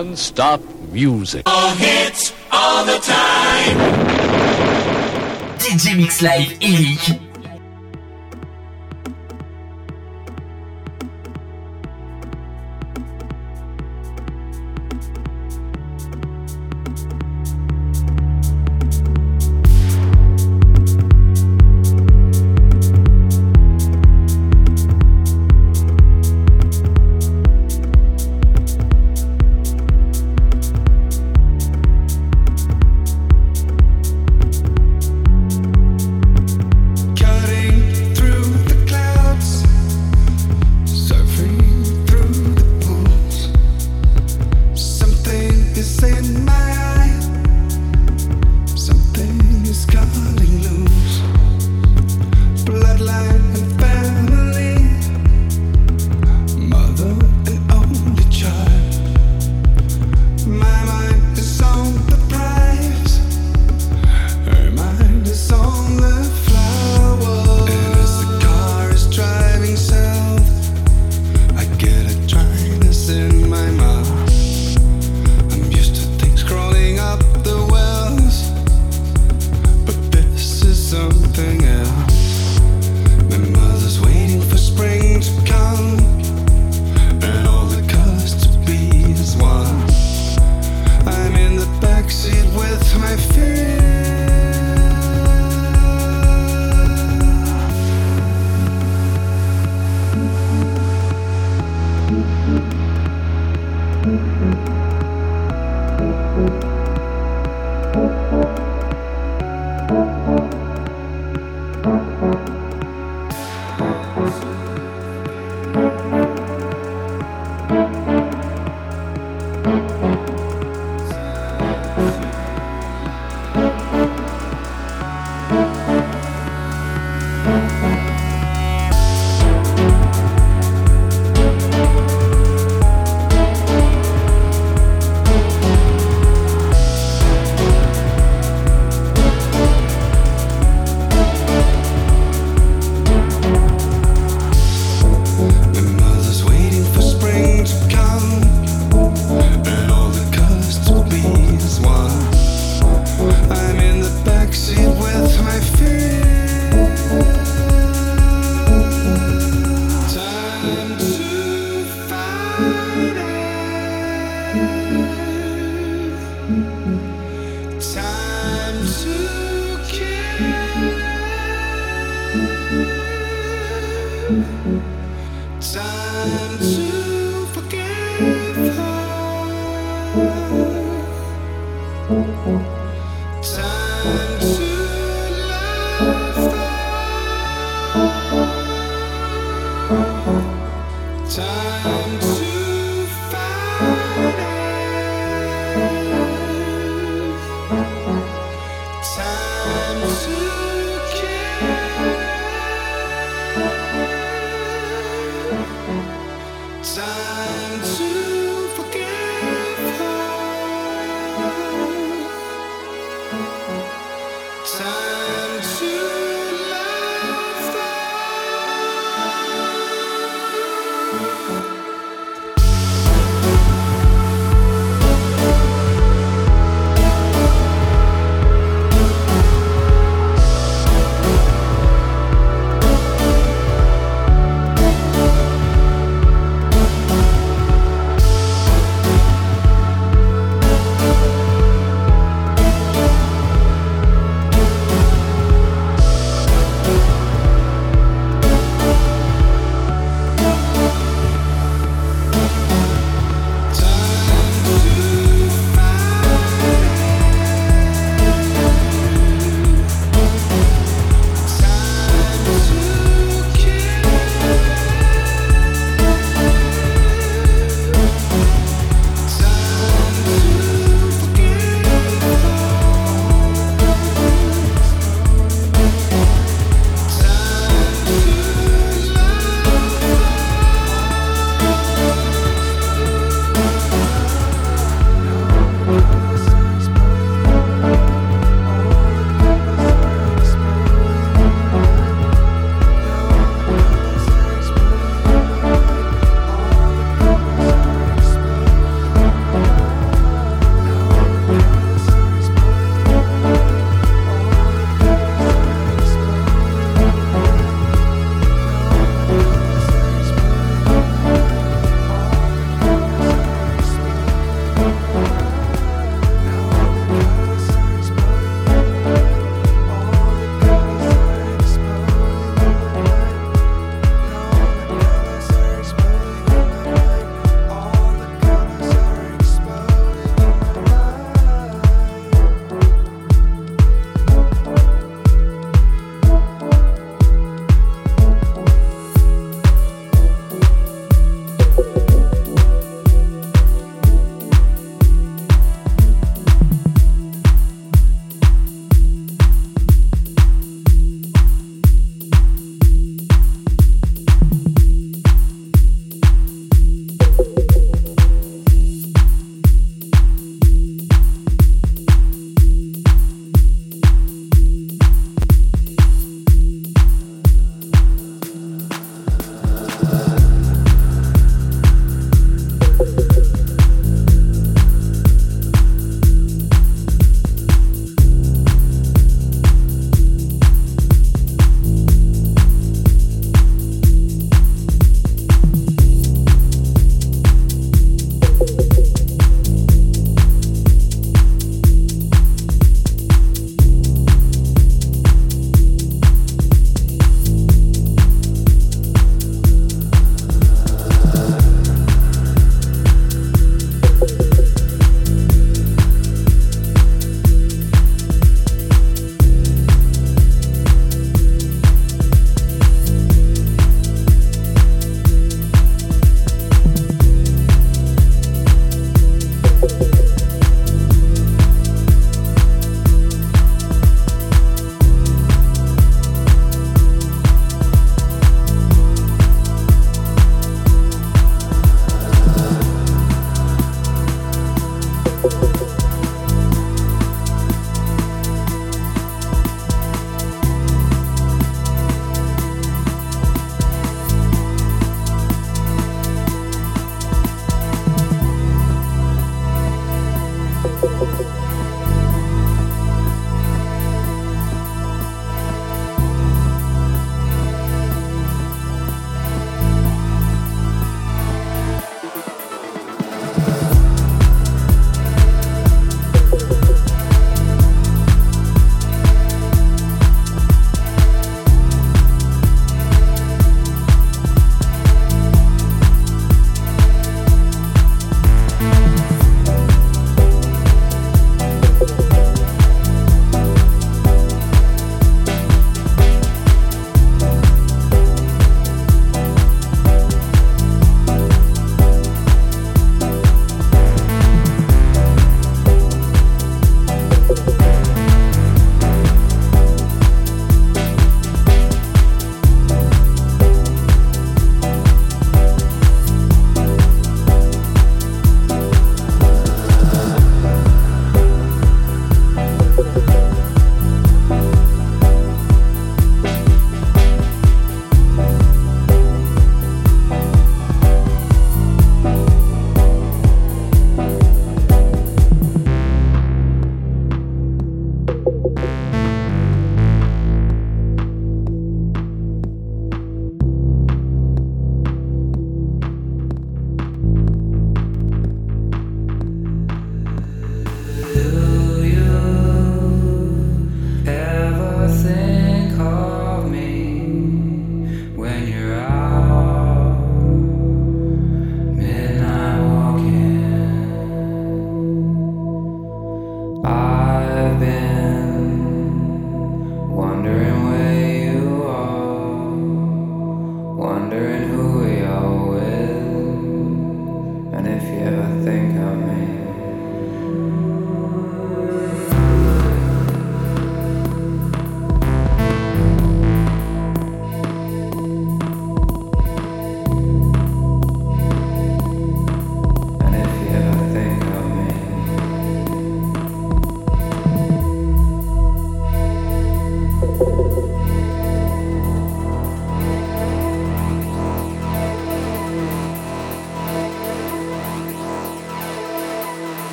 Non-stop music. All hits, all the time. DJ Mix Live Eric.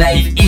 life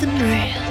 Oh,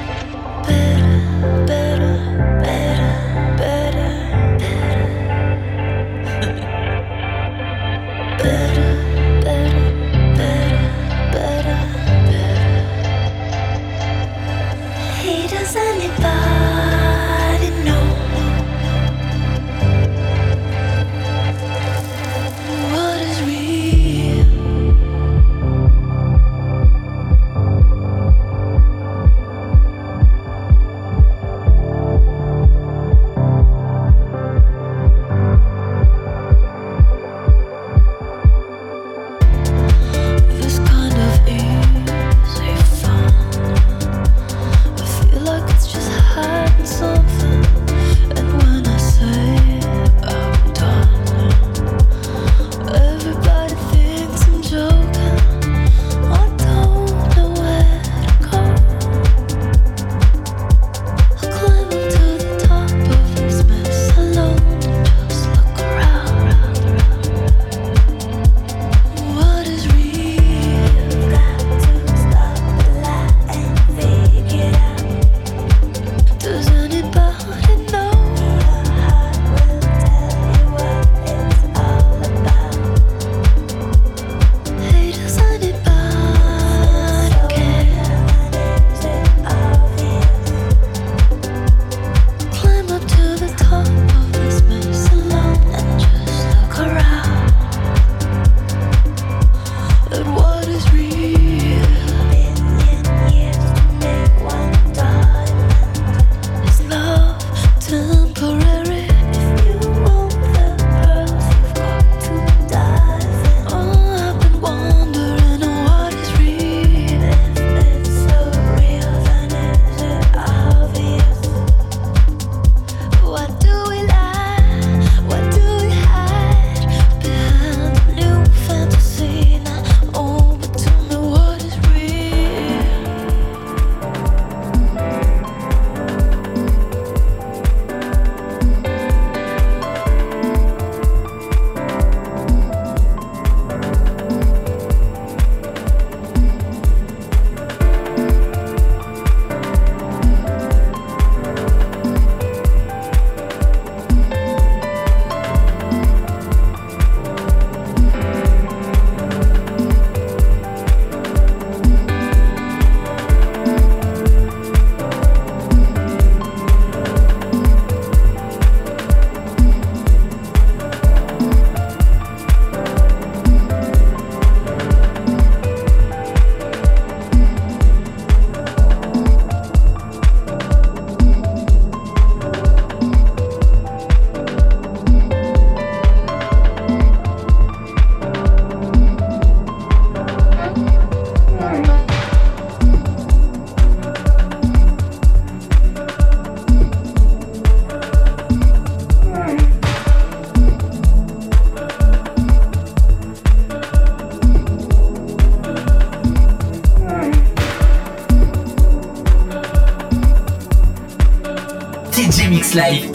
Mix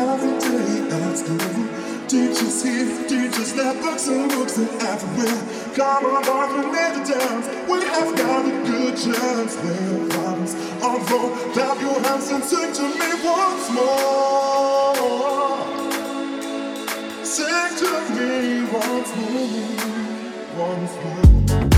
every day that's new. Teachers here, teachers there, books and books and everywhere. Come on, boy, we need to dance. We have got a good chance. Where problems are wrong, clap your hands and sing to me once more. Sing to me once more, once more.